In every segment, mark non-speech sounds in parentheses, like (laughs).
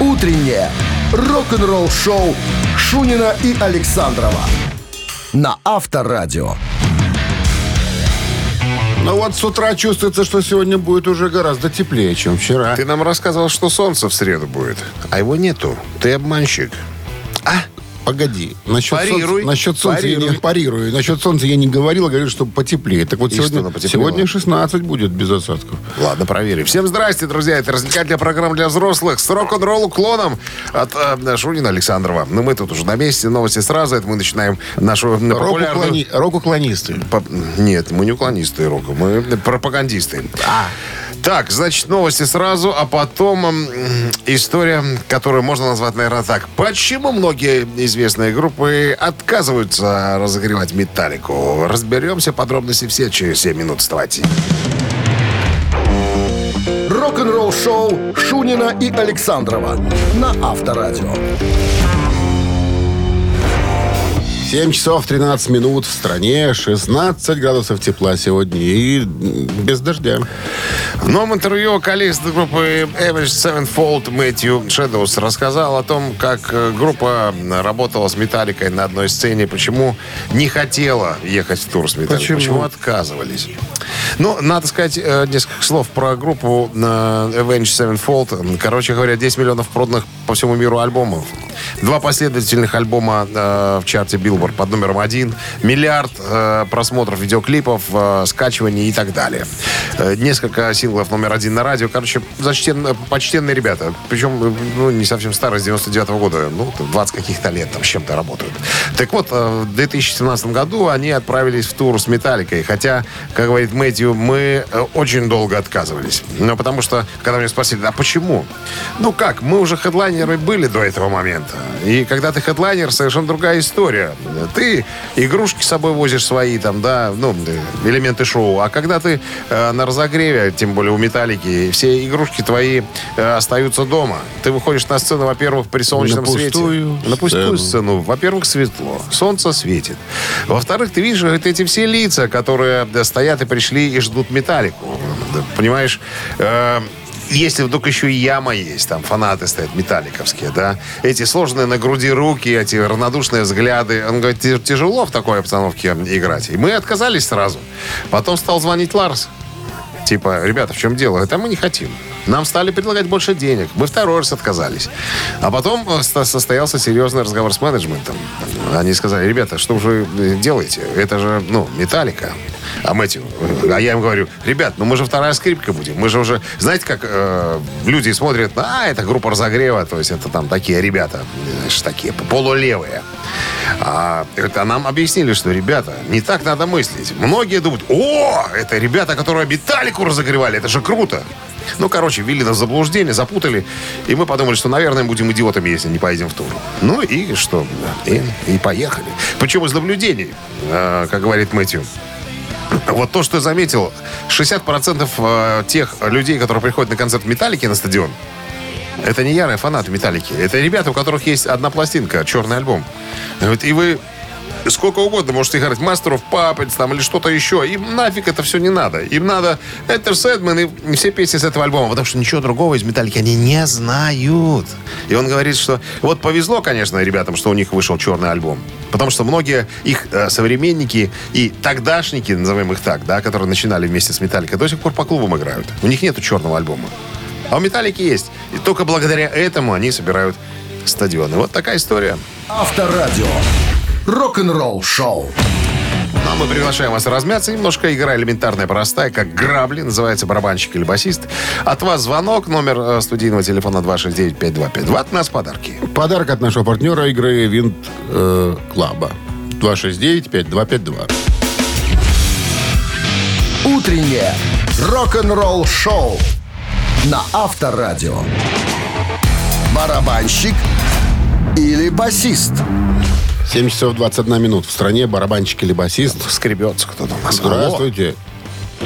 Утреннее рок-н-ролл-шоу Шунина и Александрова на Авторадио. Ну вот с утра чувствуется, что сегодня будет уже гораздо теплее, чем вчера. Ты нам рассказывал, что солнце в среду будет, а его нету. Ты обманщик. А? Погоди. Насчет Парируй. солнца, насчет солнца я не Парируй. парирую. Насчет солнца я не говорил, а говорю, что потеплее. Так вот И сегодня, сегодня 16 будет без осадков. Ладно, проверим. Всем здрасте, друзья. Это развлекательная программа для взрослых с рок-н-ролл уклоном от э, Шунина Александрова. Ну, мы тут уже на месте. Новости сразу. Это мы начинаем нашу э, популярную... Рок-уклони- Рок-уклонисты. По- Нет, мы не уклонисты рока, мы пропагандисты. Так, значит, новости сразу, а потом история, которую можно назвать, наверное, так. Почему многие известные группы отказываются разогревать металлику? Разберемся, подробности все через 7 минут. Вставайте. Рок-н-ролл-шоу Шунина и Александрова на Авторадио. 7 часов 13 минут в стране, 16 градусов тепла сегодня и без дождя. В новом интервью вокалист группы Avenged Sevenfold Мэтью Шэдоус рассказал о том, как э, группа работала с Металликой на одной сцене, почему не хотела ехать в тур с Металликой, Почему? отказывались. Ну, надо сказать э, несколько слов про группу э, Avenged Sevenfold. Короче говоря, 10 миллионов проданных по всему миру альбомов. Два последовательных альбома э, в чарте Billboard под номером один. Миллиард э, просмотров видеоклипов, э, скачиваний и так далее. Э, несколько синглов номер один на радио. Короче, почтенные, почтенные ребята. Причем, э, ну, не совсем старые, с 99 года. Ну, 20 каких-то лет там с чем-то работают. Так вот, э, в 2017 году они отправились в тур с Металликой. Хотя, как говорит Мэтью, мы э, очень долго отказывались. Ну, потому что, когда меня спросили, а почему? Ну как, мы уже хедлайнеры были до этого момента. И когда ты хедлайнер, совершенно другая история. Ты игрушки с собой возишь свои, там, да, ну, э, элементы шоу. А когда ты э, на разогреве, тем более у Металлики, все игрушки твои э, остаются дома. Ты выходишь на сцену, во-первых, при солнечном На свете. На пустую сцену. сцену. Во-первых, светло. Солнце светит. Во-вторых, ты видишь вот эти все лица, которые да, стоят и пришли и ждут металлику. Понимаешь? Э, если вдруг еще и яма есть, там фанаты стоят металликовские, да, эти сложные на груди руки, эти равнодушные взгляды, он говорит, «Ти- тяжело в такой обстановке играть. И мы отказались сразу. Потом стал звонить Ларс. Типа, ребята, в чем дело? Это мы не хотим. Нам стали предлагать больше денег. Мы второй раз отказались. А потом э, со- состоялся серьезный разговор с менеджментом. Они сказали, ребята, что вы э, делаете? Это же, ну, металлика. А Мэтью, а я им говорю, ребят, ну мы же вторая скрипка будем. Мы же уже, знаете, как э, люди смотрят, а, это группа разогрева, то есть это там такие ребята, знаешь, такие полулевые. А, это нам объяснили, что, ребята, не так надо мыслить. Многие думают, о, это ребята, которые металлику разогревали, это же круто. Ну, короче, ввели нас в заблуждение, запутали. И мы подумали, что, наверное, будем идиотами, если не поедем в тур. Ну и что? И, и поехали. Причем из наблюдений, э, как говорит Мэтью. (laughs) Вот то, что я заметил, 60% э, тех людей, которые приходят на концерт Металлики на стадион, это не ярые фанаты Металлики. Это ребята, у которых есть одна пластинка, черный альбом. И вы сколько угодно можете играть of Puppets там, или что-то еще. Им нафиг это все не надо. Им надо Enter Sandman и все песни с этого альбома, потому что ничего другого из Металлики они не знают. И он говорит, что вот повезло, конечно, ребятам, что у них вышел черный альбом. Потому что многие их э, современники и тогдашники, назовем их так, да, которые начинали вместе с Металликой, до сих пор по клубам играют. У них нету черного альбома. А у Металлики есть. И только благодаря этому они собирают стадионы. Вот такая история. Авторадио. Рок-н-ролл шоу. Ну, а мы приглашаем вас размяться немножко. Игра элементарная, простая, как грабли. Называется барабанщик или басист. От вас звонок. Номер э, студийного телефона 269-5252. От нас подарки. Подарок от нашего партнера игры Винт э, Клаба. 269-5252. Утреннее рок-н-ролл шоу на Авторадио. Барабанщик или басист? 7 часов 21 минут. В стране барабанщик или басист. Скребется кто-то у нас. Здравствуйте.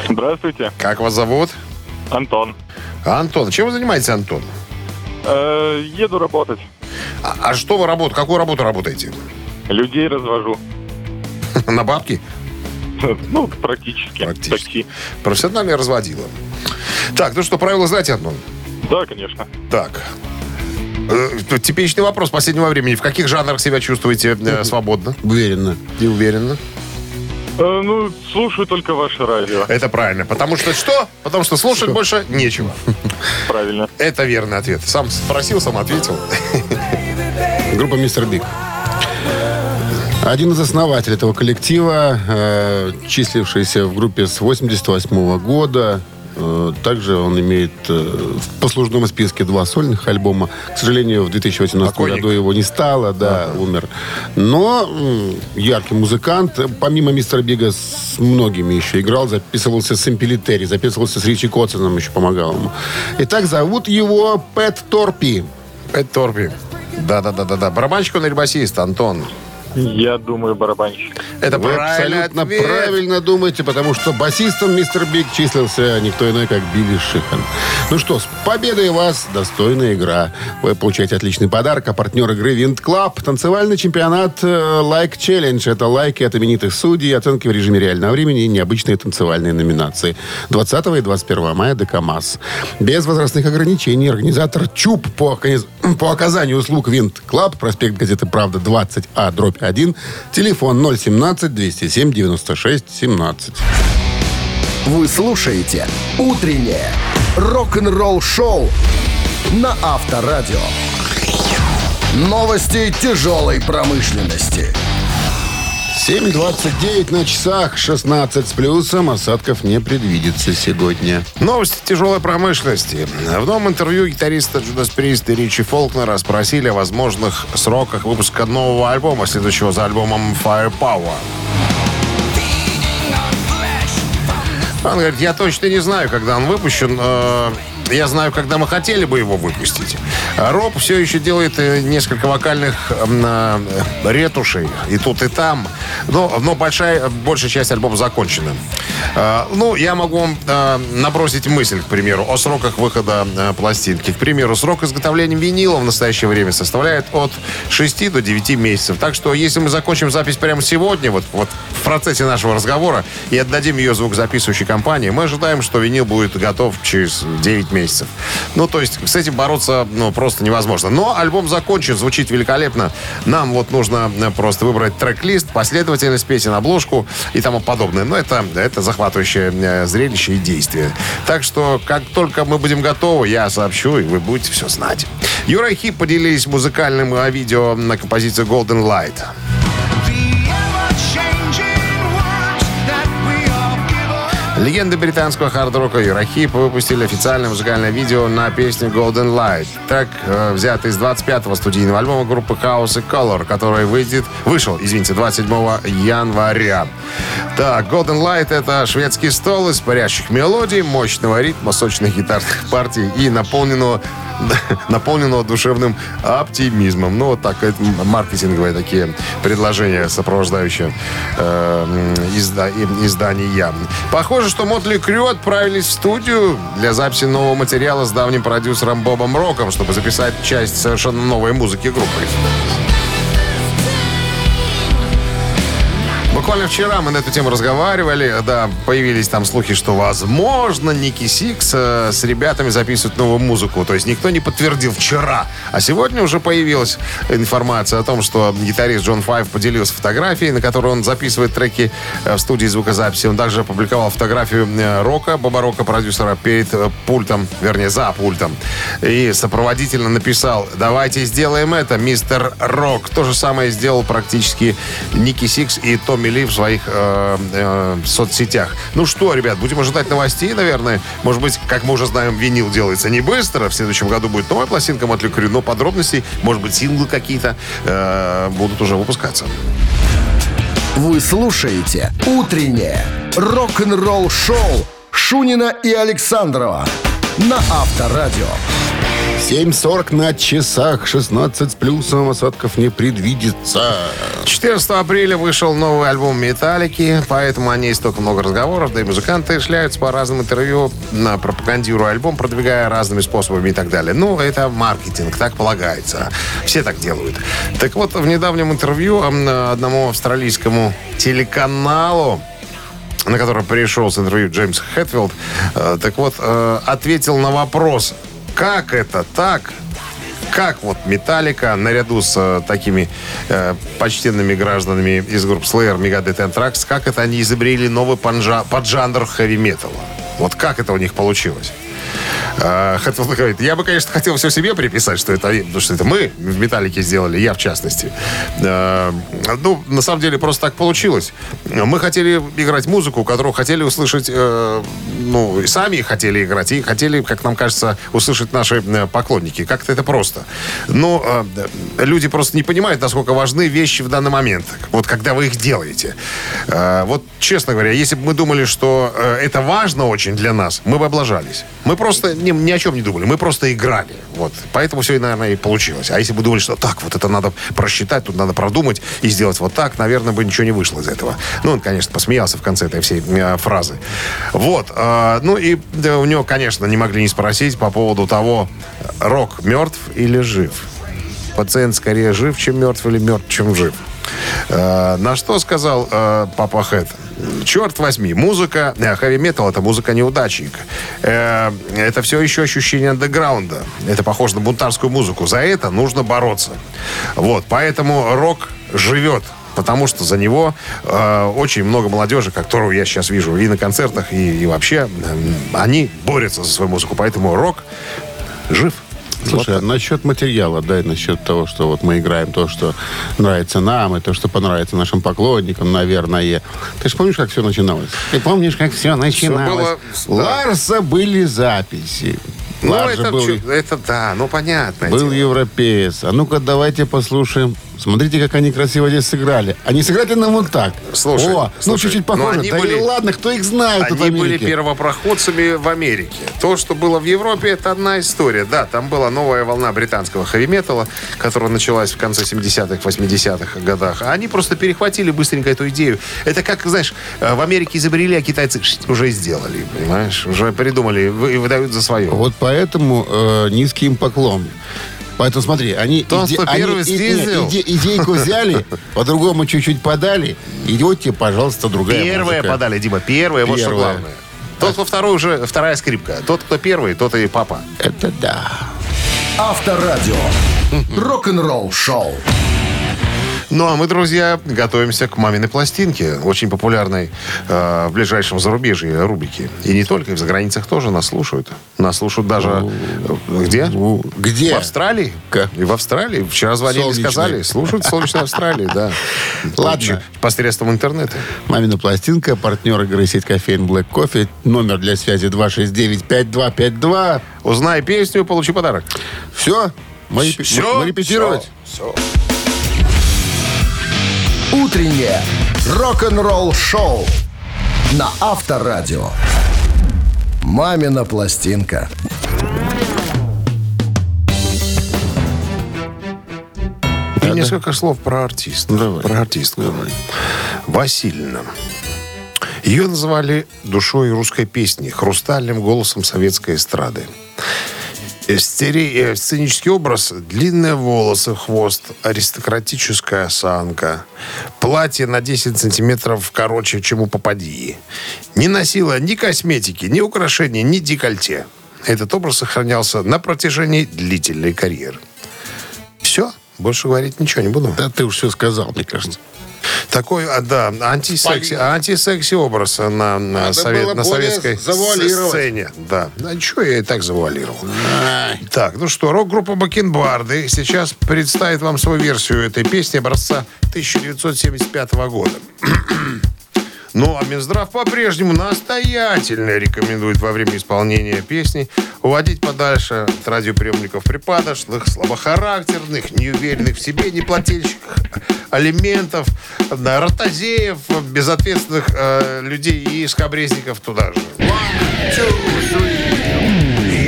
Здравствуйте, Как вас зовут? Антон. Антон. Чем вы занимаетесь, Антон? Э, еду работать. А, а что вы работаете? Какую работу работаете? Людей развожу. (laughs) На бабки? Ну, практически. Практически. Такси. Профессиональное разводила. Так, ну что, правила знаете, Антон? Да, конечно. Так. Э, Типичный вопрос последнего времени. В каких жанрах себя чувствуете э, свободно Уверенно. и уверенно? Э, ну, слушаю только ваше радио. Это правильно. Потому что что? Потому что слушать больше нечего. (laughs) Правильно. Это верный ответ. Сам спросил, сам ответил. (laughs) Группа «Мистер Биг». Один из основателей этого коллектива, э, числившийся в группе с 88 года, э, также он имеет э, в послужном списке два сольных альбома. К сожалению, в 2018 Покойник. году его не стало, да, умер. Но яркий музыкант. Помимо мистера Бига с многими еще играл. Записывался с Эмпели Терри, записывался с Ричи Котсоном, еще помогал ему. Итак, зовут его Пэт Торпи. Это Торби. Да-да-да-да-да. Барабанщик он или басист, Антон? Я думаю, барабанщик. Это Вы абсолютно ответ. правильно думаете, потому что басистом Mr. Big числился никто иной, как Билли Шихан. Ну что, с победой вас достойная игра. Вы получаете отличный подарок, а партнер игры Винт Клаб. Танцевальный чемпионат э, Like Challenge. Это лайки от именитых судей, оценки в режиме реального времени и необычные танцевальные номинации. 20 и 21 мая ДК МАЗ. Без возрастных ограничений. Организатор ЧУП по, (clears throat) по оказанию услуг Винт Клаб. Проспект газеты «Правда» 20А, дробь 1. Телефон 017-207-96-17. Вы слушаете «Утреннее рок-н-ролл-шоу» на Авторадио. Новости тяжелой промышленности. 7.29 на часах, 16 с плюсом. Осадков не предвидится сегодня. Новости тяжелой промышленности. В новом интервью гитариста Джудас Прист и Ричи Фолкнера спросили о возможных сроках выпуска нового альбома, следующего за альбомом Firepower. Он говорит, я точно не знаю, когда он выпущен. Я знаю, когда мы хотели бы его выпустить. Роб все еще делает э, несколько вокальных э, ретушей и тут, и там. Но, но большая, большая часть альбома закончена. Э, Ну, я могу вам набросить мысль, к примеру, о сроках выхода пластинки. К примеру, срок изготовления винила в настоящее время составляет от 6 до 9 месяцев. Так что, если мы закончим запись прямо сегодня, вот, вот в процессе нашего разговора, и отдадим ее звукозаписывающей компании, мы ожидаем, что винил будет готов через 9 месяцев. Ну, то есть, с этим бороться ну, просто невозможно. Но альбом закончен, звучит великолепно. Нам вот нужно э, просто выбрать трек-лист, последовательность песен, обложку и тому подобное. Но это, это захватывающее э, зрелище и действие. Так что, как только мы будем готовы, я сообщу, и вы будете все знать. Юра и Хип поделились музыкальным э, видео на композицию Golden Light. Легенды британского хард-рока Юрахип выпустили официальное музыкальное видео на песню Golden Light. Трек э, взят из 25-го студийного альбома группы House и Color, который выйдет, вышел, извините, 27 января. Так, Golden Light — это шведский стол из парящих мелодий, мощного ритма, сочных гитарных партий и наполненного (laughs) наполненного душевным оптимизмом. Ну, вот так, это маркетинговые такие предложения, сопровождающие э, изда- издания. Похоже, что Мотли Крю отправились в студию для записи нового материала с давним продюсером Бобом Роком, чтобы записать часть совершенно новой музыки группы. Буквально вчера мы на эту тему разговаривали. Да, появились там слухи, что, возможно, Ники Сикс э, с ребятами записывают новую музыку. То есть никто не подтвердил вчера. А сегодня уже появилась информация о том, что гитарист Джон Файв поделился фотографией, на которой он записывает треки э, в студии звукозаписи. Он также опубликовал фотографию э, Рока, Боба Рока, продюсера, перед э, пультом, вернее, за пультом. И сопроводительно написал, давайте сделаем это, мистер Рок. То же самое сделал практически Ники Сикс и Томми Ли в своих э, э, соцсетях. Ну что, ребят, будем ожидать новостей, наверное. Может быть, как мы уже знаем, винил делается не быстро. В следующем году будет новая пластинка Mötley Crüe, но подробностей, может быть, синглы какие-то э, будут уже выпускаться. Вы слушаете «Утреннее рок-н-ролл-шоу» Шунина и Александрова на Авторадио. 7.40 на часах, 16 с плюсом. Осадков не предвидится. 14 апреля вышел новый альбом «Металлики», поэтому о ней столько много разговоров, да и музыканты шляются по разным интервью, на пропагандируя альбом, продвигая разными способами и так далее. Ну, это маркетинг, так полагается. Все так делают. Так вот, в недавнем интервью одному австралийскому телеканалу на который пришел с интервью Джеймс Хэтфилд, э, так вот, э, ответил на вопрос, как это так, как вот Металлика наряду с э, такими э, почтенными гражданами из групп Slayer, Megadeth и Anthrax, как это они изобрели новый поджа- поджанр хэви-металла? Вот как это у них получилось? А, хотел сказать, я бы, конечно, хотел все себе приписать, что это, потому что это мы в «Металлике» сделали, я в частности. А, ну, на самом деле, просто так получилось. Мы хотели играть музыку, которую хотели услышать, э, ну, и сами хотели играть, и хотели, как нам кажется, услышать наши э, поклонники. Как-то это просто. Но э, люди просто не понимают, насколько важны вещи в данный момент. Вот когда вы их делаете. Вот, честно говоря, если бы мы думали, что это важно очень для нас, мы бы облажались. Мы просто ни, ни о чем не думали, мы просто играли. Вот. Поэтому все, наверное, и получилось. А если бы думали, что так, вот это надо просчитать, тут надо продумать и сделать вот так, наверное, бы ничего не вышло из этого. Ну, он, конечно, посмеялся в конце этой всей э, фразы. Вот. Э, ну, и у него, конечно, не могли не спросить по поводу того, рок мертв или жив. Пациент скорее жив, чем мертв, или мертв, чем жив. Э, на что сказал э, Папа Хэт? Черт возьми, музыка, хэви-метал это музыка неудачника. Э, это все еще ощущение андеграунда. Это похоже на бунтарскую музыку. За это нужно бороться. Вот, поэтому рок живет потому что за него э, очень много молодежи, которую я сейчас вижу и на концертах, и, и вообще, э, они борются за свою музыку. Поэтому рок жив. Слушай, а насчет материала, да, и насчет того, что вот мы играем то, что нравится нам, и то, что понравится нашим поклонникам, наверное. Ты же помнишь, как все начиналось? Ты помнишь, как все начиналось? было, да. Ларса были записи. Ну, Ларс это, был, это да, ну понятно. был европеец. А ну-ка, давайте послушаем. Смотрите, как они красиво здесь сыграли. Они сыграли нам вот так. Слушай, О, ну слушай, чуть-чуть ну, похоже. они да были- и ладно, кто их знает Они были первопроходцами в Америке. То, что было в Европе, это одна история. Да, там была новая волна британского хэви-металла, которая началась в конце 70-х, 80-х годах. А они просто перехватили быстренько эту идею. Это как, знаешь, э, в Америке изобрели, а китайцы уже сделали, понимаешь? Уже придумали и выдают за свое. Вот поэтому э, низкий им поклон. Поэтому смотри, они, Тот, кто они и- снизил. иде- идейку взяли, (laughs) по-другому чуть-чуть подали. Идете, пожалуйста, другая Первые музыка. подали, Дима, первые, вот что главное. Тот, кто второй, уже вторая скрипка. Тот, кто первый, тот и папа. Это да. Авторадио. Рок-н-ролл шоу. Ну, а мы, друзья, готовимся к «Маминой пластинке», очень популярной э, в ближайшем зарубежье рубрике. И не только, и в заграницах тоже нас слушают. Нас слушают даже... э, где? Ну, где? В Австралии. Ка- И в Австралии. Вчера звонили, Солнечной. сказали. Слушают в солнечной Австралии, да. Ладно. Посредством интернета. Мамина пластинка, партнер игры сеть кофеин Black Coffee. Номер для связи 269-5252. Узнай песню, получи подарок. Все? Мы, Всё? мы репетировать? Всё. Утреннее рок-н-ролл шоу на Авторадио. Мамина пластинка. И несколько слов про артиста. Давай. Про артистку. Васильевна. Ее называли душой русской песни, хрустальным голосом советской эстрады. Стере- э, Сценический образ – длинные волосы, хвост, аристократическая осанка, платье на 10 сантиметров короче, чем у попадьи. Не носила ни косметики, ни украшений, ни декольте. Этот образ сохранялся на протяжении длительной карьеры. Все, больше говорить ничего не буду. Да ты уж все сказал, мне кажется. Такой, а, да, антисекси, антисекси образ на, на, совет- на советской сцене. Да. А что я и так завуалировал? Так, ну что, рок-группа Бакенбарды сейчас представит вам свою версию этой песни образца 1975 года. Ну, а Минздрав по-прежнему настоятельно рекомендует во время исполнения песни уводить подальше от радиоприемников припадочных, слабохарактерных, неуверенных в себе, неплательщиков алиментов, да, ротозеев, безответственных э, людей и скобрезников туда же.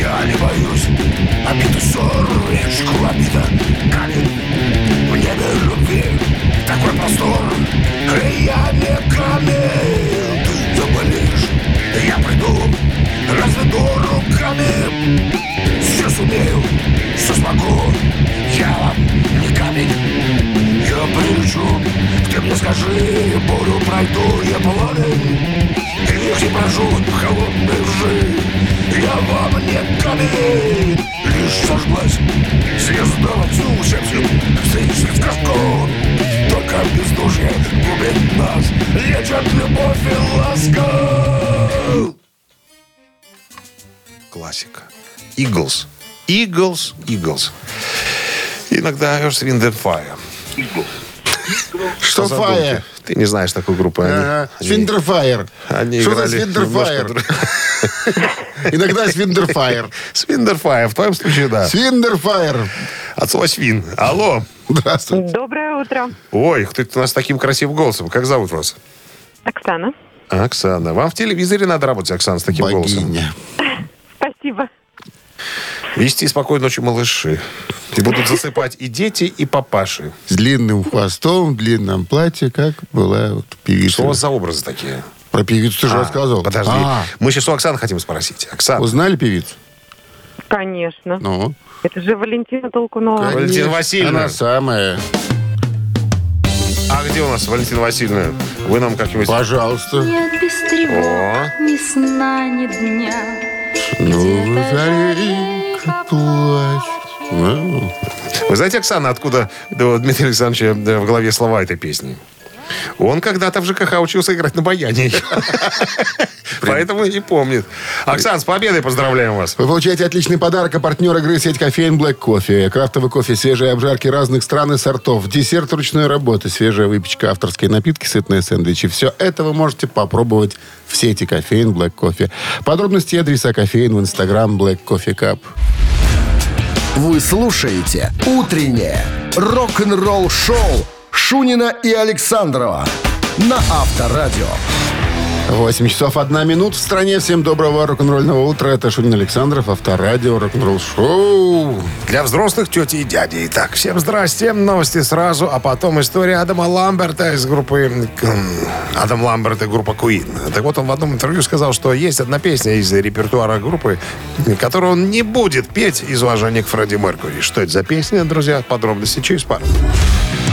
Я не боюсь. Обиду солнечку обида камень в небе любви. Такой простор я не камень, думаешь, я приду, разведу руками. Все сумею, все смогу, я вам не камень. Я прилечу, ты мне скажи, бурю пройду, я полонен. Их не прожу холодной лжи, я вам не камень. Лишь сожглась звезда в отцу, сердце, в сказку. Потока бездушья губит нас Лечат любовь и ласка Классика Eagles Eagles Eagles Иногда Earth, Wind and Fire что Fire? Ты не знаешь такой группы. Ага. Они, Свиндерфайер. Они Что за Свиндерфайер? (laughs) Иногда Свиндерфайер. (laughs) Свиндерфайер, в твоем случае, да. Свиндерфайер. От слова свин. Алло. Здравствуйте. Доброе утро. Ой, ты у нас с таким красивым голосом. Как зовут вас? Оксана. Оксана. Вам в телевизоре надо работать, Оксана, с таким голосом. Богиня. Спасибо. Вести спокойной ночи, малыши. И будут засыпать и дети, и папаши. С длинным хвостом, в длинном платье, как была вот певица. Что у вас за образы такие? Про певицу ты же А, рассказывал. Подожди. А, Мы сейчас у Оксаны хотим спросить. Оксана, узнали певицу? Конечно. Ну, Это же Валентина Толкунова. Валентина Васильевна. Она самая. А где у нас Валентина Васильевна? Вы нам как-нибудь... Пожалуйста. Нет без тревог, О. ни сна, ни дня. Ну, зарейка плачет. Ну, Вы знаете, Оксана, откуда у Дмитрия Александровича э, в голове слова этой песни? Он когда-то в ЖКХ учился играть на баяне. Поэтому и помнит. Оксан, с победой поздравляем вас. Вы получаете отличный подарок, а партнер игры сеть кофеин Black Coffee. Крафтовый кофе, свежие обжарки разных стран и сортов, десерт ручной работы, свежая выпечка, авторские напитки, сытные сэндвичи. Все это вы можете попробовать в сети кофеин Black Coffee. Подробности и адреса кофеин в инстаграм Black Coffee Cup. Вы слушаете «Утреннее рок-н-ролл-шоу» Шунина и Александрова на Авторадио. 8 часов 1 минут в стране. Всем доброго рок-н-ролльного утра. Это Шунин Александров, Авторадио, рок-н-ролл шоу. Для взрослых тети и дяди. Итак, всем здрасте. Новости сразу, а потом история Адама Ламберта из группы... м, Адам Ламберт и группа Queen. Так вот, он в одном интервью сказал, что есть одна песня из репертуара группы, которую он не будет петь из уважения к Фредди Меркури. Что это за песня, друзья? Подробности через пару.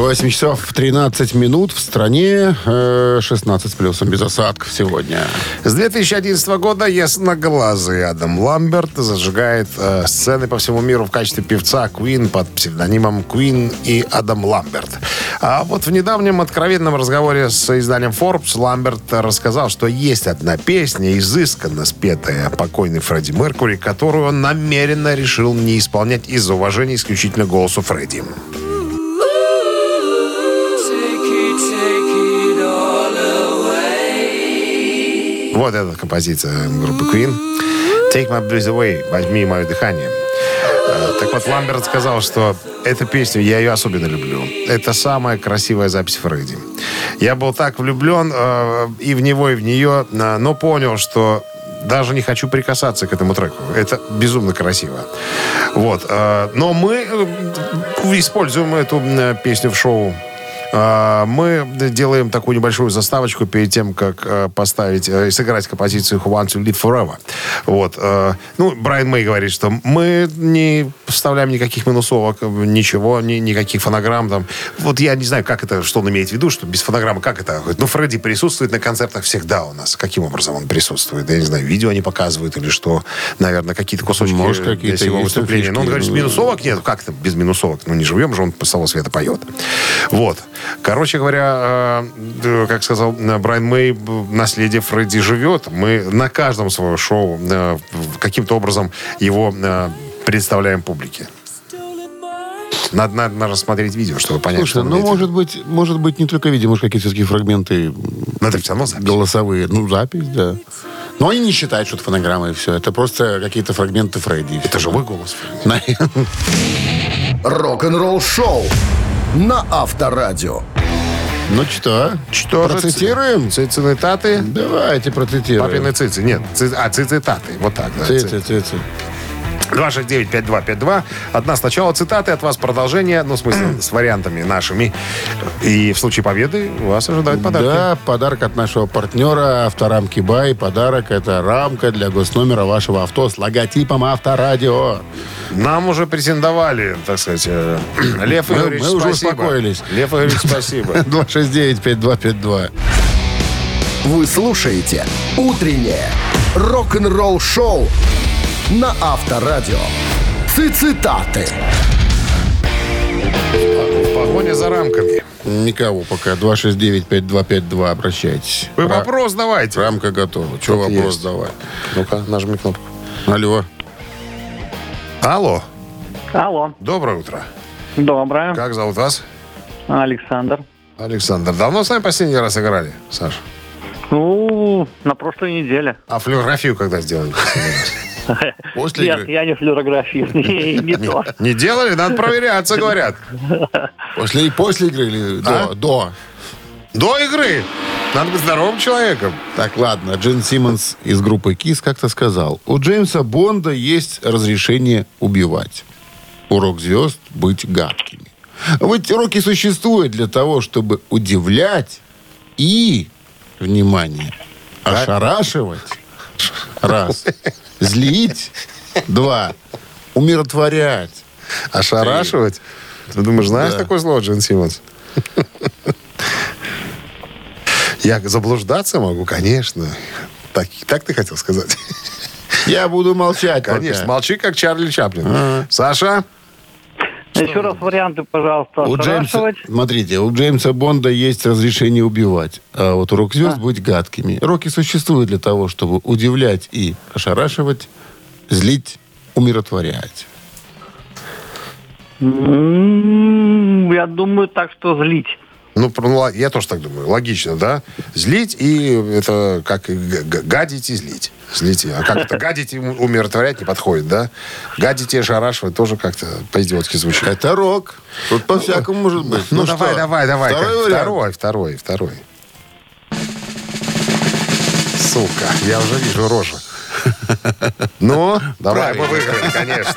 8 часов 13 минут в стране. э, 16 с плюсом без осадков сегодня. С 2011 года ясноглазый Адам Ламберт зажигает э, сцены по всему миру в качестве певца Queen под псевдонимом Queen и Адам Ламберт. А вот в недавнем откровенном разговоре с изданием Forbes Ламберт рассказал, что есть одна песня, изысканно спетая покойный Фредди Меркури, которую он намеренно решил не исполнять из-за уважения исключительно голосу Фредди. Вот эта композиция группы Queen. Take my breath away. Возьми мое дыхание. Э, Так вот, Ламберт сказал, что эту песню я ее особенно люблю. Это самая красивая запись Фредди. Я был так влюблен э, и в него, и в нее, но понял, что даже не хочу прикасаться к этому треку. Это безумно красиво. Вот. э, Но мы э, используем эту песню в шоу Мы делаем такую небольшую заставочку перед тем, как э, поставить э, и сыграть композицию «Who Wants to Live Forever». Вот. э, Ну, Брайан Мэй говорит, что мы не вставляем никаких минусовок, ничего, ни, никаких фонограмм. Там. Вот я не знаю, как это, что он имеет в виду, что без фонограммы, как это? Ну, Фредди присутствует на концертах всегда у нас. Каким образом он присутствует? Я не знаю, видео они показывают или что? Наверное, какие-то кусочки Может, для какие-то его выступления. Но он фишки. говорит, минусовок нет. Как это без минусовок? Ну, не живем же, он по того света поет. Вот. Короче говоря, э, как сказал э, Брайан Мэй, наследие Фредди живет. Мы на каждом своем шоу э, каким-то образом его э, представляем публике. Надо, надо, надо смотреть видео, чтобы понять, что Слушай, он ну, может быть, может быть, не только видео, может, какие-то все-таки фрагменты Надо все равно запись. голосовые. Ну, запись, да. Но они не считают, что это фонограмма и все. Это просто какие-то фрагменты Фредди. Это живой голос. Рок-н-ролл-шоу на Авторадио. Ну что, Что процитируем? ци- Цитаты. Давайте процитируем. Папины цицы. Нет, ци- а, цитаты. Вот так. да, Цицы, цицы. 269-5252. Одна сначала цитаты, от вас продолжение, ну, в смысле, (clears throat) с вариантами нашими. И в случае победы вас ожидают подарки. Да, подарок от нашего партнера Авторамки Бай. Подарок – это рамка для госномера вашего авто с логотипом Авторадио. Нам уже претендовали, так сказать, э, (clears throat) Лев Мы- Игоревич, мы уже спасибо. успокоились. Лев Игоревич, спасибо. (laughs) 269-5252. Вы слушаете «Утреннее рок-н-ролл-шоу» на Авторадио. Цитаты. В Погоня за рамками. Никого пока. 269-5252. Обращайтесь. Вы Ра- вопрос давайте. Рамка готова. Вот вопрос есть. давай? Ну-ка, нажми кнопку. Алло. Алло. Алло, Доброе утро. доброе. Как зовут вас? Александр. Александр. Давно с нами последний раз играли, Саша? Ну, на прошлой неделе. А флюорографию когда сделали? (laughs) После Нет, игры? я не флюорографию, (laughs) не, то. Не делали? Надо проверяться, говорят. После, после игры или до? А? До. До игры. Надо быть здоровым человеком. Так, ладно. Джин Симмонс из группы КИС как-то сказал. У Джеймса Бонда есть разрешение убивать. Урок звезд — быть гадкими. Ведь уроки существуют для того, чтобы удивлять и, внимание, ошарашивать. Раз. Злить. Два. Умиротворять. Ошарашивать? Ты думаешь, знаешь Да. такое слово, Джин Симмонс? Я заблуждаться могу, конечно. Так, так ты хотел сказать? Я буду молчать пока. Конечно. Молчи, как Чарли Чаплин. Саша? Еще раз варианты, пожалуйста. У Джеймса, смотрите, у Джеймса Бонда есть разрешение убивать. А вот урок звезд быть гадкими. Роки существуют для того, чтобы удивлять и ошарашивать, злить, умиротворять. М, Я думаю, так что злить. Ну, ну, я тоже так думаю. Логично, да? Злить и это как гадить и злить. Злить. и- А как это? Гадить и ум- умиротворять не подходит, да? Гадить и ошарашивать тоже как-то по-идиотски звучит. Это рок. Тут по-всякому может быть. Ну, давай, что, давай, давай. Второй вариант? Второй, второй, второй. Сука, я уже вижу рожу. Ну, давай, мы выиграли, конечно.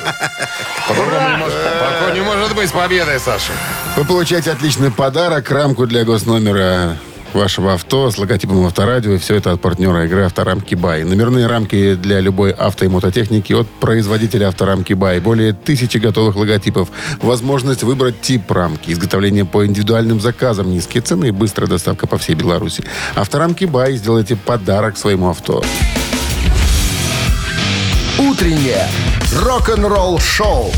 По-другому не может, не может быть победой, Саша. Вы получаете отличный подарок, рамку для госномера вашего авто с логотипом Авторадио. Все это от партнера игры Авторамки Бай. Номерные рамки для любой авто и мототехники от производителя Авторамки Бай. Более тысячи готовых логотипов. Возможность выбрать тип рамки. Изготовление по индивидуальным заказам. Низкие цены и быстрая доставка по всей Беларуси. Авторамки Бай. Сделайте подарок своему авто. Утреннее рок-н-ролл-шоу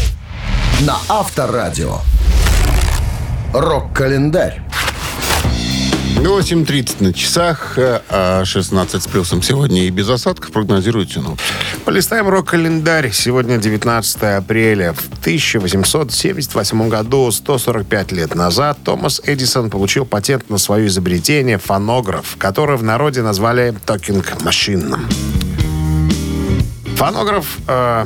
на Авторадио. Рок-календарь. 8.30 на часах, э, а 16 с плюсом сегодня и без осадков прогнозируют синоптики. Полистаем рок-календарь. Сегодня 19 апреля. В 1878 году, 145 лет назад, Томас Эдисон получил патент на свое изобретение фонограф, который в народе назвали «Talking Machine». Фонограф э,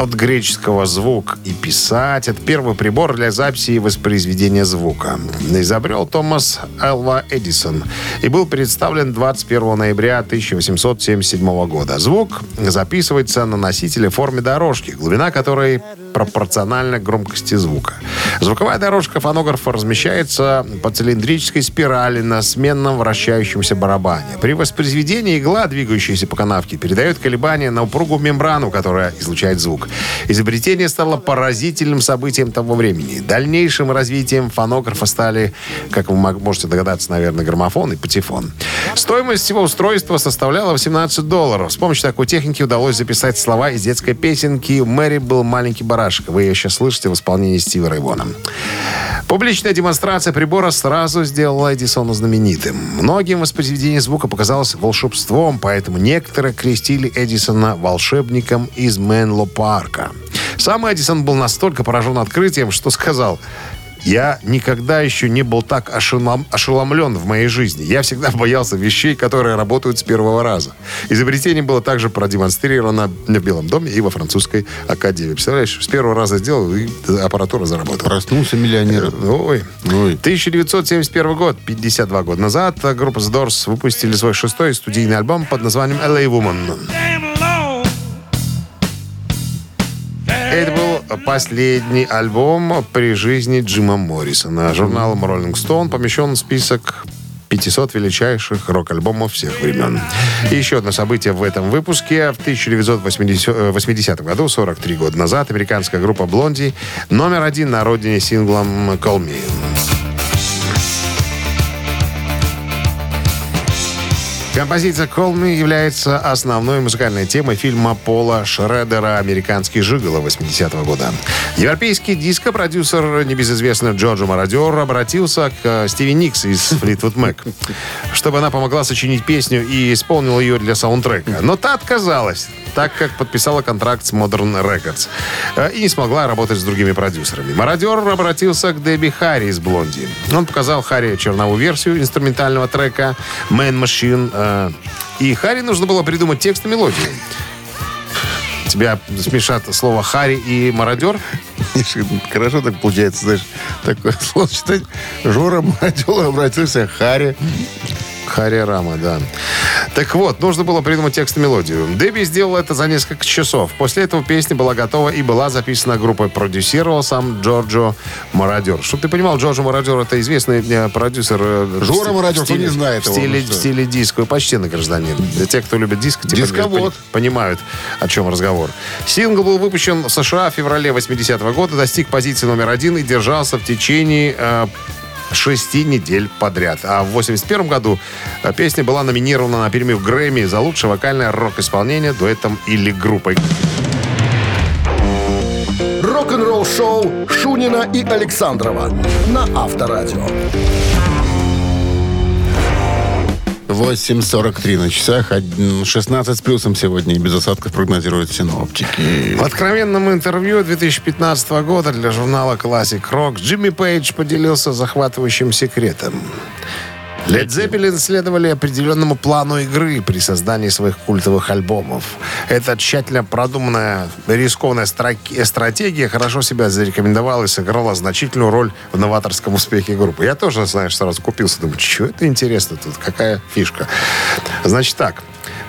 от греческого «звук» и «писать» — это первый прибор для записи и воспроизведения звука. Изобрел Томас Элва Эдисон и был представлен 21 ноября 1877 года. Звук записывается на носителе в форме дорожки, глубина которой пропорциональна громкости звука. Звуковая дорожка фонографа размещается по цилиндрической спирали на сменном вращающемся барабане. При воспроизведении игла, двигающаяся по канавке, передает колебания на упругую мембрану, которая излучает звук. Изобретение стало поразительным событием того времени. Дальнейшим развитием фонографа стали, как вы можете догадаться, наверное, граммофон и патефон. Стоимость всего устройства составляла 18 долларов. С помощью такой техники удалось записать слова из детской песенки «Мэри был маленький барашек». Вы ее сейчас слышите в исполнении Стива Рейвона. Публичная демонстрация прибора сразу сделала Эдисона знаменитым. Многим воспроизведение звука показалось волшебством, поэтому некоторые крестили Эдисона волшебником из Менло Парка. Сам Эдисон был настолько поражен открытием, что сказал... Я никогда еще не был так ошелом- ошеломлен в моей жизни. Я всегда (laughs) боялся вещей, которые работают с первого раза. Изобретение было также продемонстрировано в Белом доме и во французской академии. Представляешь, с первого раза сделал, и аппаратура заработала. Проснулся миллионером. Ой. Ой. 1971 год, 52 года назад, группа The Doors выпустили свой шестой студийный альбом под названием LA Woman. Последний альбом при жизни Джима Моррисона. Журналом Rolling Stone помещен в список 500 величайших рок-альбомов всех времен. И еще одно событие в этом выпуске. В 1980 году, 43 года назад, американская группа Блонди номер один на родине синглом «Call Me». Композиция «Call Me» является основной музыкальной темой фильма Пола Шредера «Американский жиголо» 80-го года. Европейский диско-продюсер, небезызвестный Джорджо Мародер, обратился к э, Стиви Никс из (laughs) Fleetwood Mac, чтобы она помогла сочинить песню и исполнила ее для саундтрека. Но та отказалась, так как подписала контракт с Modern Records э, и не смогла работать с другими продюсерами. Мародер обратился к Дебби Харри из Блонди. Он показал Харри черновую версию инструментального трека «Man Machine», э, и Харри нужно было придумать текст и мелодию. Тебя смешат слово «Харри» и «мародер»? Хорошо так получается, знаешь, такое слово читать. Жора Мародел обратился к Харе. Хари Рама, да. Так вот, нужно было придумать текст и мелодию. Дебби сделал это за несколько часов. После этого песня была готова и была записана группой. Продюсировал сам Джорджо Мародер. Чтобы ты понимал, Джорджо Мародер это известный э, продюсер. э, Жора в стиле- Мародер, в кто не стиле- знает в его, стиле, ну что? в стиле диско. Почтенный гражданин. Для тех, кто любит диско, типа, Дисковод. пони- понимают, о чем разговор. Сингл был выпущен в США в феврале 80-го года, достиг позиции номер один и держался в течение э, шести недель подряд. А в 81 году э, песня была номинирована на премию Грэмми за лучшее вокальное рок-исполнение дуэтом или группой. Рок-н-ролл шоу Шунина и Александрова на Авторадио. 8.43 на часах. Од- 16 с плюсом сегодня. И без осадков прогнозируют синоптики. В откровенном интервью 2015 года для журнала Classic Rock Джимми Пейдж поделился захватывающим секретом. Led Zeppelin следовали определенному плану игры при создании своих культовых альбомов. Эта тщательно продуманная рискованная стратегия хорошо себя зарекомендовала и сыграла значительную роль в новаторском успехе группы. Я тоже, знаешь, сразу купился, думаю, что это интересно тут, какая фишка. Значит так,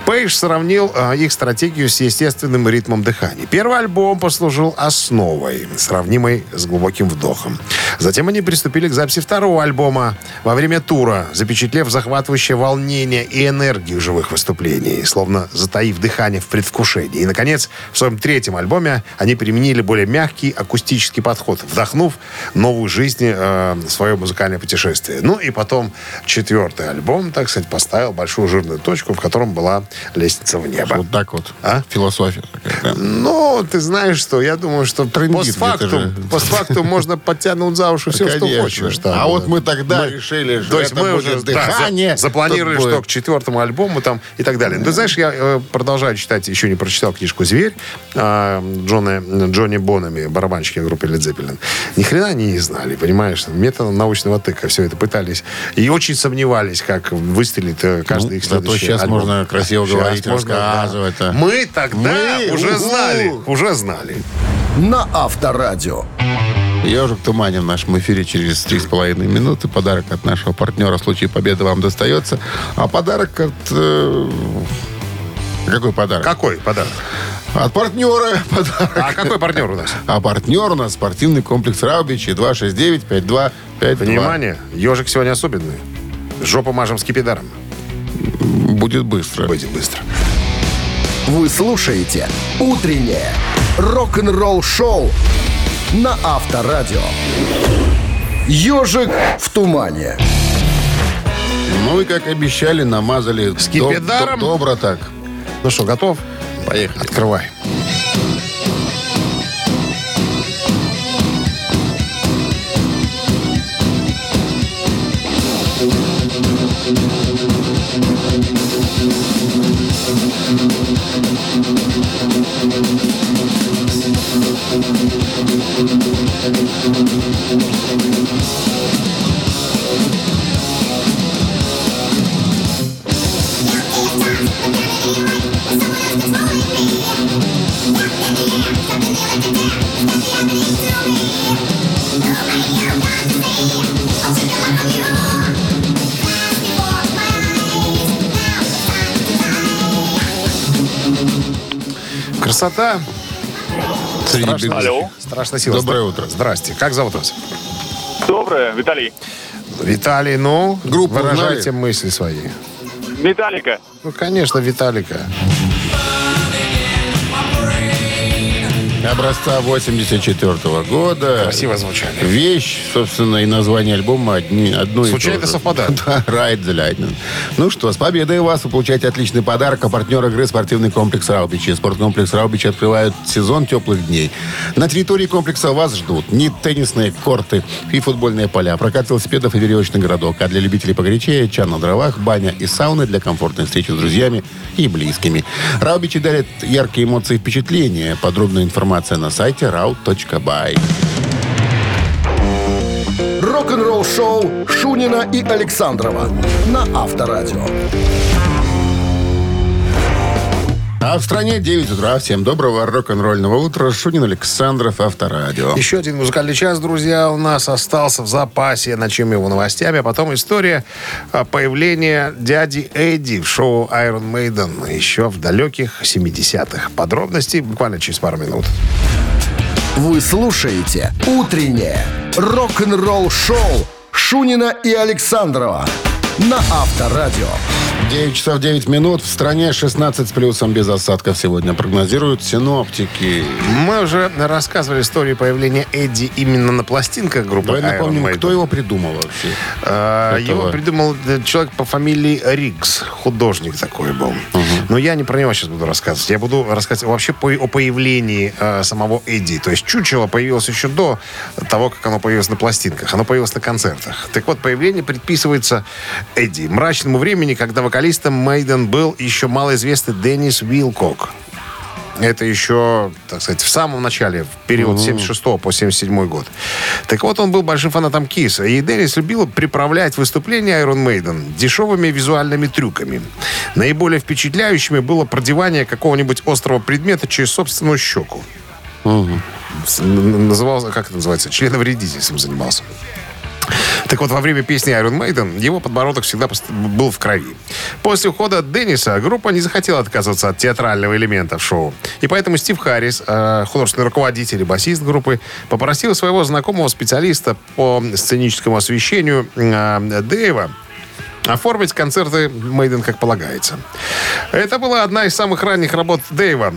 Пейдж сравнил а, их стратегию с естественным ритмом дыхания. Первый альбом послужил основой, сравнимой с глубоким вдохом. Затем они приступили к записи второго альбома во время тура, запечатлев захватывающее волнение и энергию живых выступлений, словно затаив дыхание в предвкушении. И, наконец, в своем третьем альбоме они применили более мягкий акустический подход, вдохнув новую жизнь э, в свое музыкальное путешествие. Ну и потом четвертый альбом, так сказать, поставил большую жирную точку, в котором была лестница в небо. Вот так вот. А? Философия такая. да. Ну, ты знаешь что, я думаю, что Трындит постфактум, постфактум можно подтянуть за уши все, что хочешь. там. А вот мы тогда решили, что То есть это мы будет уже дыхание. за- запланировали, что будет. к четвертому альбому там и так далее. Ну, ты знаешь, я э, продолжаю читать, еще не прочитал книжку «Зверь» а, Джона, Джонни Бонами, барабанщики группы Led Zeppelin. Ни хрена они не знали, понимаешь? Методом научного тыка все это пытались. И очень сомневались, как выстрелит э, каждый Ну, их зато следующий сейчас альбом. можно красиво Щас говорить, можно, да. рассказывать, а. Мы тогда Мы, уже угу. знали, уже знали. На Авторадио. Ежик Туманин в нашем эфире через три с половиной минуты. Подарок от нашего партнера в случае победы вам достается. А подарок от... э, Какой подарок? Какой подарок? От партнера (laughs) подарок. А какой партнер у нас? А партнер у нас спортивный комплекс Раубичи 269-5252. Внимание, ежик сегодня особенный. Жопу мажем скипидаром. Будет быстро. Будет быстро. Вы слушаете «Утреннее рок-н-ролл-шоу» на Авторадио. «Ежик в тумане». Ну и, как обещали, намазали Скипидаром? доб- доб- добро так. Ну что, готов? Поехали. Открывай. Красота. Среди Страшно. Алло. Страшно сила. Доброе утро. Здрасте. Как зовут вас? Доброе, Виталий. Виталий, ну, Группу выражайте узнали? мысли свои. Металлика. Ну, конечно, Виталика. Образца 84 года. Красиво звучали. Вещь, собственно, и название альбома одни, одно Случайно и совпадают. (laughs) Да, Ride the Lightning. Ну что, с победой вас! Вы получаете отличный подарок. А партнер игры спортивный комплекс Раубичи. Спорткомплекс Раубичи открывают сезон теплых дней. На территории комплекса вас ждут не теннисные корты и футбольные поля, прокат велосипедов и веревочный городок. А для любителей погорячее, чан на дровах, баня и сауны для комфортной встречи с друзьями и близкими. Раубичи дарят яркие эмоции и впечатления. Подробная информация на сайте rau.by. Рок-н-ролл шоу Шунина и Александрова на Авторадио. А в стране 9 утра. Всем доброго рок-н-ролльного утра. Шунин Александров, Авторадио. Еще один музыкальный час, друзья, у нас остался в запасе. Начнем его новостями, а потом история а, появления дяди Эдди в шоу Iron Maiden еще в далеких 70-х. Подробности буквально через пару минут. Вы слушаете «Утреннее рок-н-ролл-шоу» Шунина и Александрова на Авторадио. 9 часов 9 минут. В стране 16 с плюсом без осадков сегодня прогнозируют синоптики. Мы уже рассказывали историю появления Эдди именно на пластинках группы Давай Iron напомним, Maiden. кто его придумал вообще. А? Его придумал э, человек по фамилии Рикс, художник такой был. Но я не про него сейчас буду рассказывать. Я буду рассказывать вообще по- о появлении э, самого Эдди. То есть чучело появилось еще до того, как оно появилось на пластинках. Оно появилось на концертах. Так вот, появление предписывается Эдди. Мрачному времени, когда вокалистом Мейден был еще малоизвестный Деннис Вилкок. Это еще, так сказать, в самом начале, в период с 76 по 77 год. Так вот, он был большим фанатом Киса. И Деннис любил приправлять выступления Iron Maiden дешевыми визуальными трюками. Наиболее впечатляющими было продевание какого-нибудь острого предмета через собственную щеку. Н- Назывался, как это называется, членовредительством занимался. Так вот, во время песни Iron Maiden его подбородок всегда был в крови. После ухода Денниса группа не захотела отказываться от театрального элемента в шоу. И поэтому Стив Харрис, э, художественный руководитель и басист группы, попросил своего знакомого специалиста по сценическому освещению э, Дэйва оформить концерты Мейден как полагается. Это была одна из самых ранних работ Дэйва.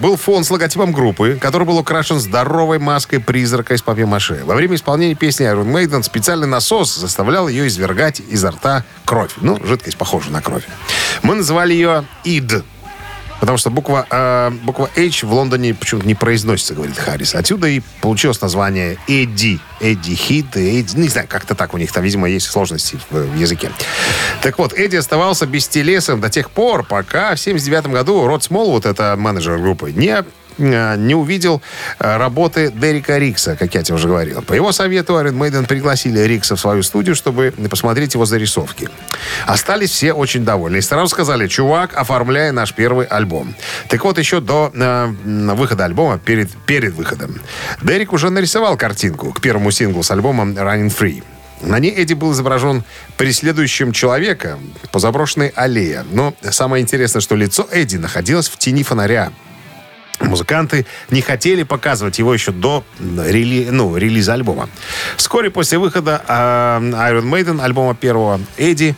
Был фон с логотипом группы, который был украшен здоровой маской призрака из папье-маше. Во время исполнения песни Iron Maiden специальный насос заставлял ее извергать изо рта кровь. Ну, жидкость похожа на кровь. Мы называли ее ИД. Потому что буква, э, буква H в Лондоне почему-то не произносится, говорит Харрис. Отсюда и получилось название Эдди. Эдди Хит, Эдди, не знаю, как-то так у них там, видимо, есть сложности в, в языке. Так вот, Эдди оставался бестелесом до тех пор, пока в 79 году Род Смолвуд, это менеджер группы, не не увидел э, работы Дерека Рикса, как я тебе уже говорил. По его совету Iron Maiden пригласили Рикса в свою студию, чтобы посмотреть его зарисовки. Остались все очень довольны. И сразу сказали, чувак, оформляй наш первый альбом. Так вот, еще до э, выхода альбома, перед, перед выходом, Дерек уже нарисовал картинку к первому синглу с альбомом Running Free. На ней Эдди был изображен преследующим человека по заброшенной аллее. Но самое интересное, что лицо Эдди находилось в тени фонаря. Музыканты не хотели показывать его еще до рели- ну, релиза альбома. Вскоре после выхода э, Iron Maiden, альбома первого, Эдди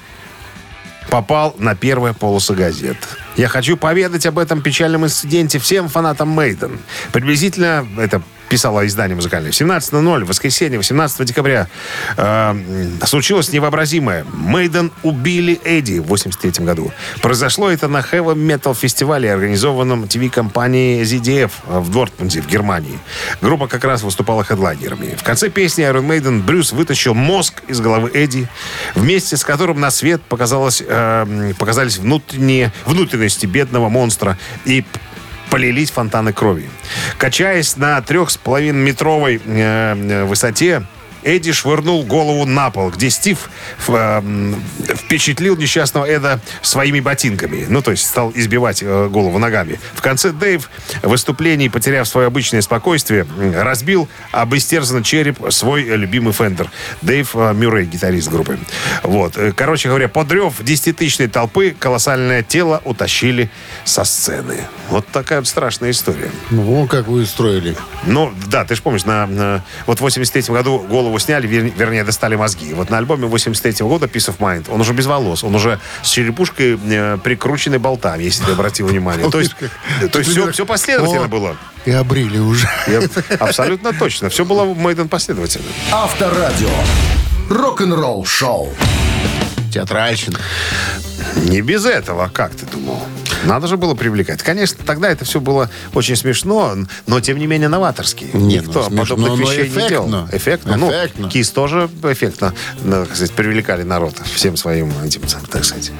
попал на первые полосы газет. Я хочу поведать об этом печальном инциденте всем фанатам Мейден. Приблизительно, это писало издание музыкальное, в 17.00, в воскресенье, 18 декабря, э, случилось невообразимое. Мейден убили Эдди в 83 году. Произошло это на Heavy Metal фестивале, организованном ТВ-компанией ZDF в Дортмунде, в Германии. Группа как раз выступала хедлайнерами. В конце песни Iron Maiden Брюс вытащил мозг из головы Эдди, вместе с которым на свет показалось, э, показались внутренние, внутренности бедного монстра и полились фонтаны крови. Качаясь на трех с половиной метровой э, э, высоте, Эдди швырнул голову на пол, где Стив э, впечатлил несчастного Эда своими ботинками. Ну, то есть стал избивать э, голову ногами. В конце Дэйв в выступлении, потеряв свое обычное спокойствие, разбил об истерзанный череп свой любимый Фендер. Дэйв э, Мюррей, гитарист группы. Вот. Э, Короче говоря, под рев десятитысячной толпы колоссальное тело утащили со сцены. Вот такая вот страшная история. Ну, как вы устроили. Ну, да, ты же помнишь, на, на- вот в 83 году голову голову сняли, вер- вернее, достали мозги. Вот на альбоме 83 года Peace of Mind он уже без волос, он уже с черепушкой э, прикрученной болтами, если ты обратил внимание. То есть, (laughs) то есть все, все последовательно О. было. И обрили уже. Я- абсолютно точно. Все было Мейден последовательно. Авторадио. Рок-н-ролл шоу. Театральщина. Не без этого, как ты думал? Надо же было привлекать. Конечно, тогда это все было очень смешно, но тем не менее новаторски. Не, Никто ну, смешно, подобных вещей не делал. эффектно. Эффектно. Эффектно. Ну, Кис тоже эффектно, ну, так сказать, привлекали народ всем своим этим, так сказать,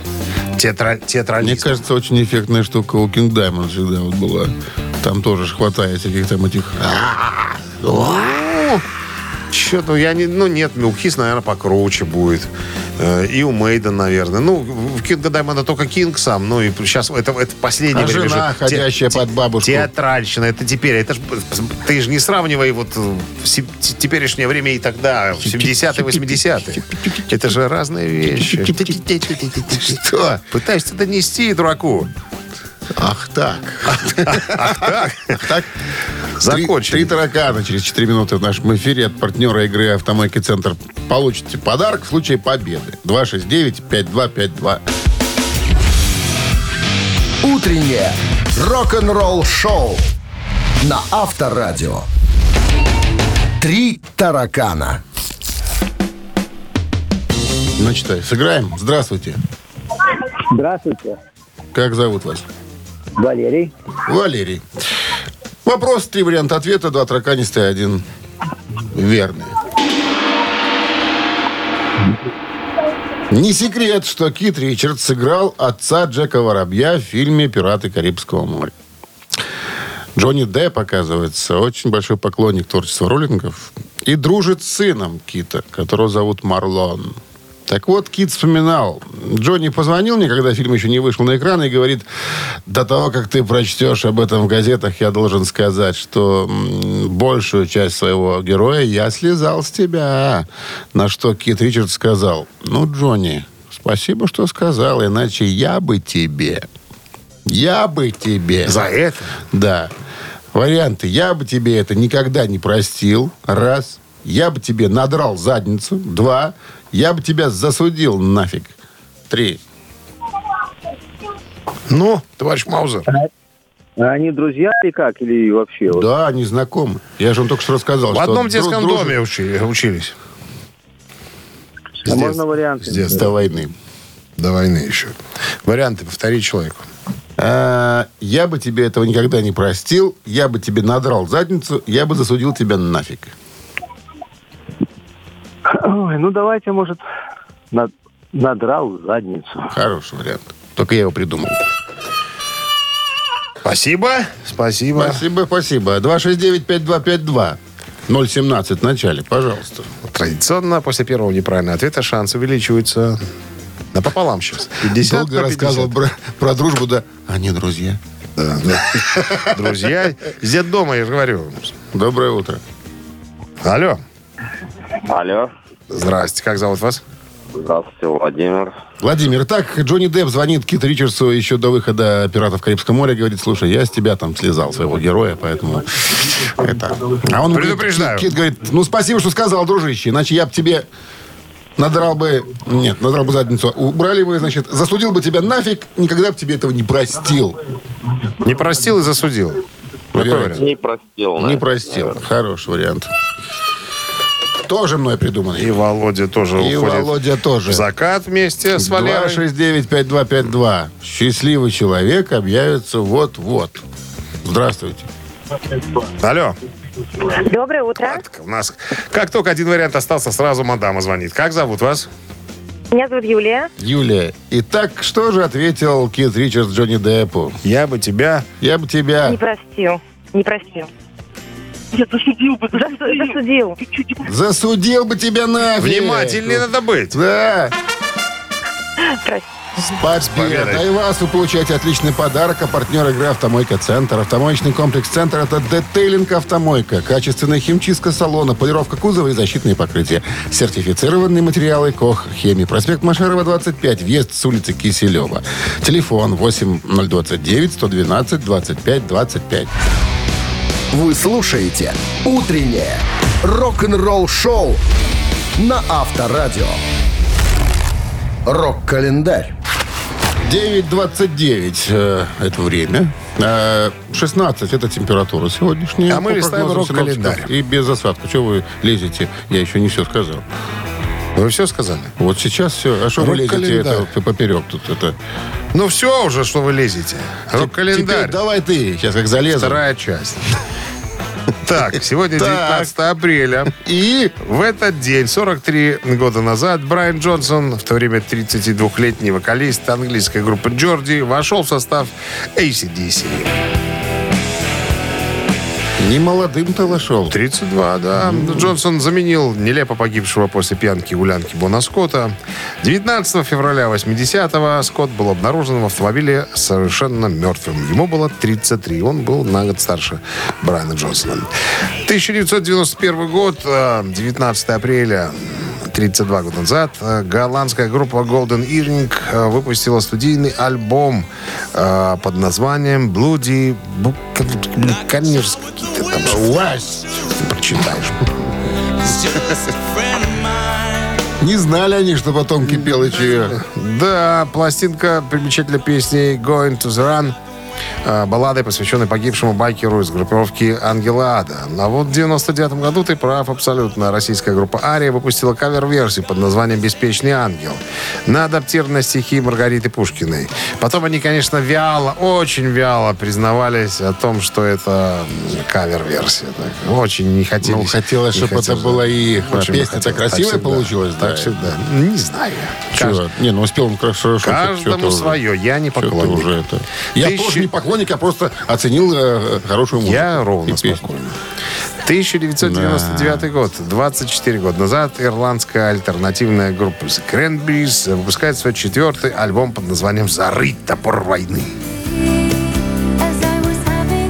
театра- Мне театрализмом. кажется, очень эффектная штука у King Diamond всегда вот была. Там тоже хватает всяких там этих... Че, ну, я не, ну, нет, у Кис, наверное, покруче будет. Э, И у Мейден, наверное. Ну, в Кинга Даймонда только Кинг сам. Ну, и сейчас это, это последнее А время жена, же. ходящая под бабушку. Театральщина. Это теперь. Это ж, ты же не сравнивай вот э, в те- теперешнее время и тогда, в 70-е, 80-е. Это же разные вещи. Что? Пытаюсь это донести, дураку. Ах так. Так, Так, закончили. Три, три таракана через 4 минуты в нашем эфире от партнера игры «Автомойки Центр». Получите подарок в случае победы. 269-5252. Утреннее рок-н-ролл шоу на Авторадио. Три таракана. Ну, читай, сыграем. Здравствуйте. Здравствуйте. Как зовут вас? Валерий. Валерий. Вопрос, три варианта ответа, два тараканистые, один верный. Не секрет, что Кит Ричардс сыграл отца Джека Воробья в фильме «Пираты Карибского моря». Джонни Депп, оказывается, очень большой поклонник творчества роллингов и дружит с сыном Кита, которого зовут Марлон. Так вот, Кит вспоминал. Джонни позвонил мне, когда фильм еще не вышел на экран, и говорит, до того, как ты прочтешь об этом в газетах, я должен сказать, что большую часть своего героя я слезал с тебя. На что Кит Ричардс сказал, ну, Джонни, спасибо, что сказал, иначе я бы тебе, я бы тебе... За это? Да. Варианты. Я бы тебе это никогда не простил. Раз. Я бы тебе надрал задницу. Два. Я бы тебя засудил нафиг. Три. Ну, товарищ Маузер. А они друзья или как? Или вообще? вот? Да, они знакомы. Я же вам только что рассказал. В что одном детском дружат доме учи- учились. А можно варианты? С до войны. До войны еще. Варианты повтори человеку. А, я бы тебе этого никогда не простил. Я бы тебе надрал задницу. Я бы засудил тебя нафиг. Ой, ну давайте, может, над- надрал задницу. Хороший вариант. Только я его придумал. Спасибо. Спасибо. Спасибо, спасибо. 269-5252. 017 в начале, пожалуйста. Традиционно после первого неправильного ответа шанс увеличивается напополам сейчас. 50 Долго на 50. рассказывал про, про дружбу, да. Они друзья. Да, да. Друзья, из дома, я же говорю. Доброе утро. Алло. Алло. Здрасте, как зовут вас? Здравствуйте, Владимир. Владимир, так Джонни Депп звонит Кит Ричардсу еще до выхода «Пиратов Карибского моря», говорит, слушай, я с тебя там слезал своего героя, поэтому это... А он говорит, Предупреждаю. Кит, Кит говорит, ну спасибо, что сказал, дружище, иначе я бы тебе надрал бы... Нет, надрал бы задницу. Убрали бы, значит, засудил бы тебя нафиг, никогда бы тебе этого не простил. Не простил и засудил. Вариант. вариант? Не простил, Не простил. Хороший вариант. Тоже мной придуманный. И Володя тоже И уходит Володя тоже. в закат вместе с Валерой. 269-5252. Счастливый человек объявится вот-вот. Здравствуйте. Алло. Доброе утро. У нас как только один вариант остался, сразу мадама звонит. Как зовут вас? Меня зовут Юлия. Юлия. Итак, что же ответил Кит Ричардс Джонни Деппу? Я бы тебя... Я бы тебя Не простил. Не простил. Нет, засудил бы. Засудил. засудил бы тебя нафиг. Внимательнее надо быть. Да. Прости. С победой. победой. И вас вы получаете отличный подарок. А партнер игры «Автомойка Центр». Автомоечный комплекс «Центр» — это детейлинг «Автомойка». Качественная химчистка салона, полировка кузова и защитные покрытия. Сертифицированные материалы «Кох Хемии». Проспект Машерова, 25. Въезд с улицы Киселева. Телефон 8029 112 25 25. Вы слушаете «Утреннее рок-н-ролл-шоу на Авторадио. Рок-календарь. 9.29 э, это время. Э, 16 это температура сегодняшняя. А мы листаем рок-календарь. И без осадка. Чего вы лезете? Я еще не все сказал. Вы все сказали? Вот сейчас все. А что вы лезете это поперек тут? Это... Ну все уже, что вы лезете. Рок-календарь. давай ты. Сейчас как залезу. Вторая часть. Так, сегодня Так. 19 апреля. И в этот день, 43 года назад, Брайан Джонсон, в то время 32-летний вокалист английской группы Джорди, вошел в состав ACDC. Не молодым-то вошел. 32, да. Джонсон заменил нелепо погибшего после пьянки гулянки Бона Скотта. 19 февраля 80-го Скотт был обнаружен в автомобиле совершенно мертвым. Ему было 33. Он был на год старше Брайана Джонсона. 1991 год, э, 19 апреля. 32 года назад э, голландская группа Golden Earring э, выпустила студийный альбом э, под названием Bloody Buccaneers. Какие-то там. Прочитаешь. Не знали они, что потом кипел и чье. Да, пластинка примечательной песни Going to the Run. Э, Балладой, посвященной погибшему байкеру из группировки Ангела Ада. А вот в 99 году ты прав абсолютно. Российская группа Ария выпустила кавер-версию под названием «Беспечный ангел» на адаптированные стихи Маргариты Пушкиной. Потом они, конечно, вяло, очень вяло признавались о том, что это кавер-версия. Так, Очень не хотели. Ну, хотелось, чтобы это была и их. Песня-то красивая получилась, Так да. всегда. Не знаю. Чего? Не, ну успел он хорошо. что-то- Каждому свое. Я не поклонник. уже это. Я Тысячи- тоже не поклонник, а просто оценил э, хорошую музыку. Я ровно спокойно. 1999 год, 24 года назад, ирландская альтернативная группа The Cranberries выпускает свой четвертый альбом под названием «Зарыть топор войны».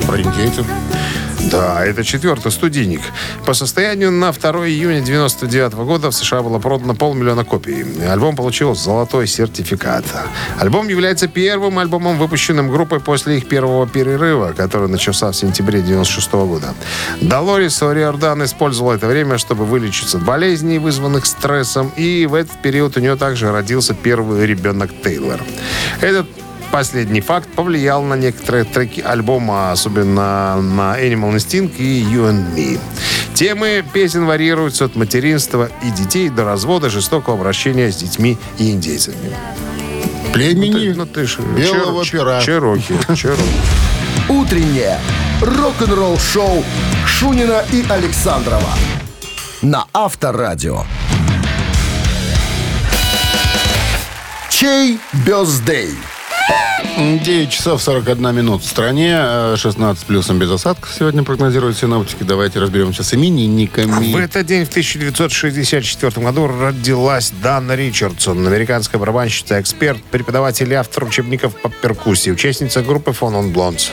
Про индейцев. Да, это четвертый студийник. По состоянию на 2 июня 99 года в США было продано полмиллиона копий. Альбом получил золотой сертификат. Альбом является первым альбомом, выпущенным группой после их первого перерыва, который начался в сентябре 96 года. Долорис Ориордан использовала это время, чтобы вылечиться от болезней, вызванных стрессом, и в этот период у нее также родился первый ребенок Тейлор. Этот Последний факт повлиял на некоторые треки альбома, особенно на Animal Instinct и You and Me. Темы песен варьируются от материнства и детей до развода, жестокого обращения с детьми и индейцами. Племени Ну ты ж белого чер- пера. Чероки. Чероки. Утреннее рок-н-ролл-шоу Шунина и Александрова на Авторадио. Чей бездей? 9 часов 41 минут в стране, э, 16 плюсом без осадков сегодня прогнозируют синоптики. Давайте разберемся с именинниками. В этот день, в 1964 году, родилась Дана Ричардсон, американская барабанщица, эксперт, преподаватель и автор учебников по перкуссии, участница группы Фон он Блонс.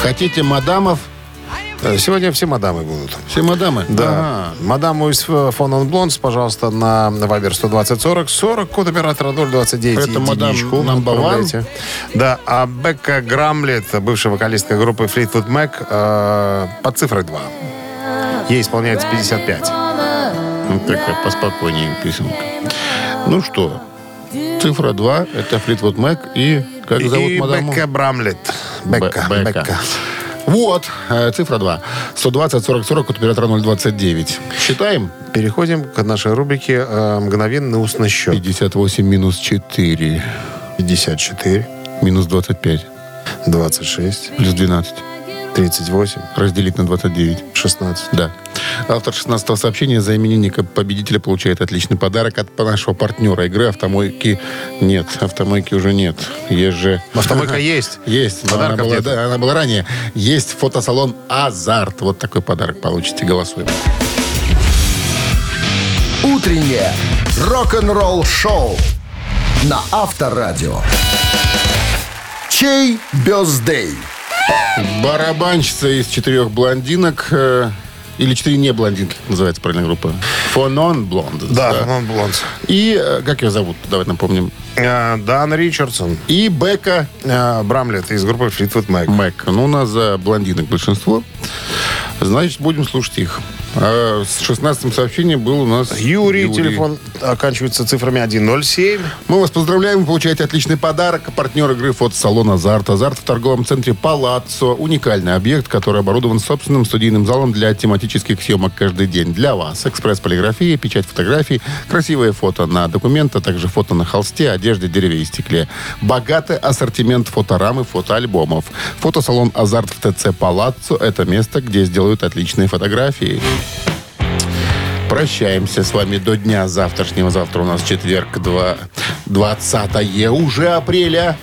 Хотите мадамов? Э, Сегодня все мадамы будут. Все мадамы? Да. Ага. Мадаму из э, Фон он Блонс, пожалуйста, на Вайбер 120 40 40, код оператора 029. Это мадам единичку one? отправляйте. Да, а Бекка Грамлет, бывшая вокалистка группы Fleetwood Mac, э, под цифрой 2. Ей исполняется 55. Ну, такая поспокойнее песенка. Ну что, цифра 2, это Флитвуд Мэк и как зовут И мадаму? Бекка Брамлет. Бекка, Бе- Бекка. Бекка. Вот, э, цифра 2. 120 40 40 от оператора 029. Считаем? Переходим к нашей рубрике э, «Мгновенный устный счет». 58 минус 4 54, минус 25 26, плюс 12 38, разделить на 29. 16. Да. Автор 16 сообщения за именинника победителя получает отличный подарок от нашего партнера игры «Автомойки». Нет, «Автомойки» уже нет. Есть же... Автомойка (laughs) есть. Есть. Подарков она была, нет. да, она была ранее. Есть фотосалон «Азарт». Вот такой подарок получите. Голосуем. Утреннее рок-н-ролл-шоу на Авторадио. Чей бездей? Барабанщица из четырех блондинок... э, или четыре не блондинки, как называется правильная группа. Фонон Блонд. Да, Фон Блонс. И, э, как ее зовут? Давай напомним. Э, Дан Ричардсон. И Бека Э, Брамлет из группы Fleetwood Mac. Мэг. Ну, у нас за блондинок большинство. Значит, будем слушать их. А с 16 сообщением был у нас Юрий, телефон оканчивается цифрами 107. Мы вас поздравляем, вы получаете отличный подарок. Партнер игры фотосалон «Азарт». «Азарт» в торговом центре «Палаццо». Уникальный объект, который оборудован собственным студийным залом для тематических съемок каждый день. Для вас экспресс-полиграфия, печать фотографий, красивые фото на документ, а также фото на холсте, одежде, дереве и стекле. Богатый ассортимент фоторам и фотоальбомов. Фотосалон «Азарт» в ТЦ «Палаццо» — это место, где сделают отличные фотографии. Прощаемся с вами до дня завтрашнего. Завтра у нас четверг, 2, 20 уже апреля.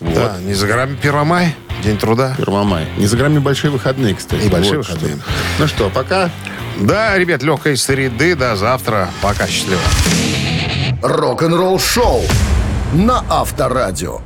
Да, не за горами 1 мая, день труда. 1 мая. Не за грамме большие выходные, кстати. И большие Вот что. выходные. Ну что, пока. Да, ребят, легкой среды. До завтра. Пока, счастливо. Рок-н-ролл шоу на Авторадио.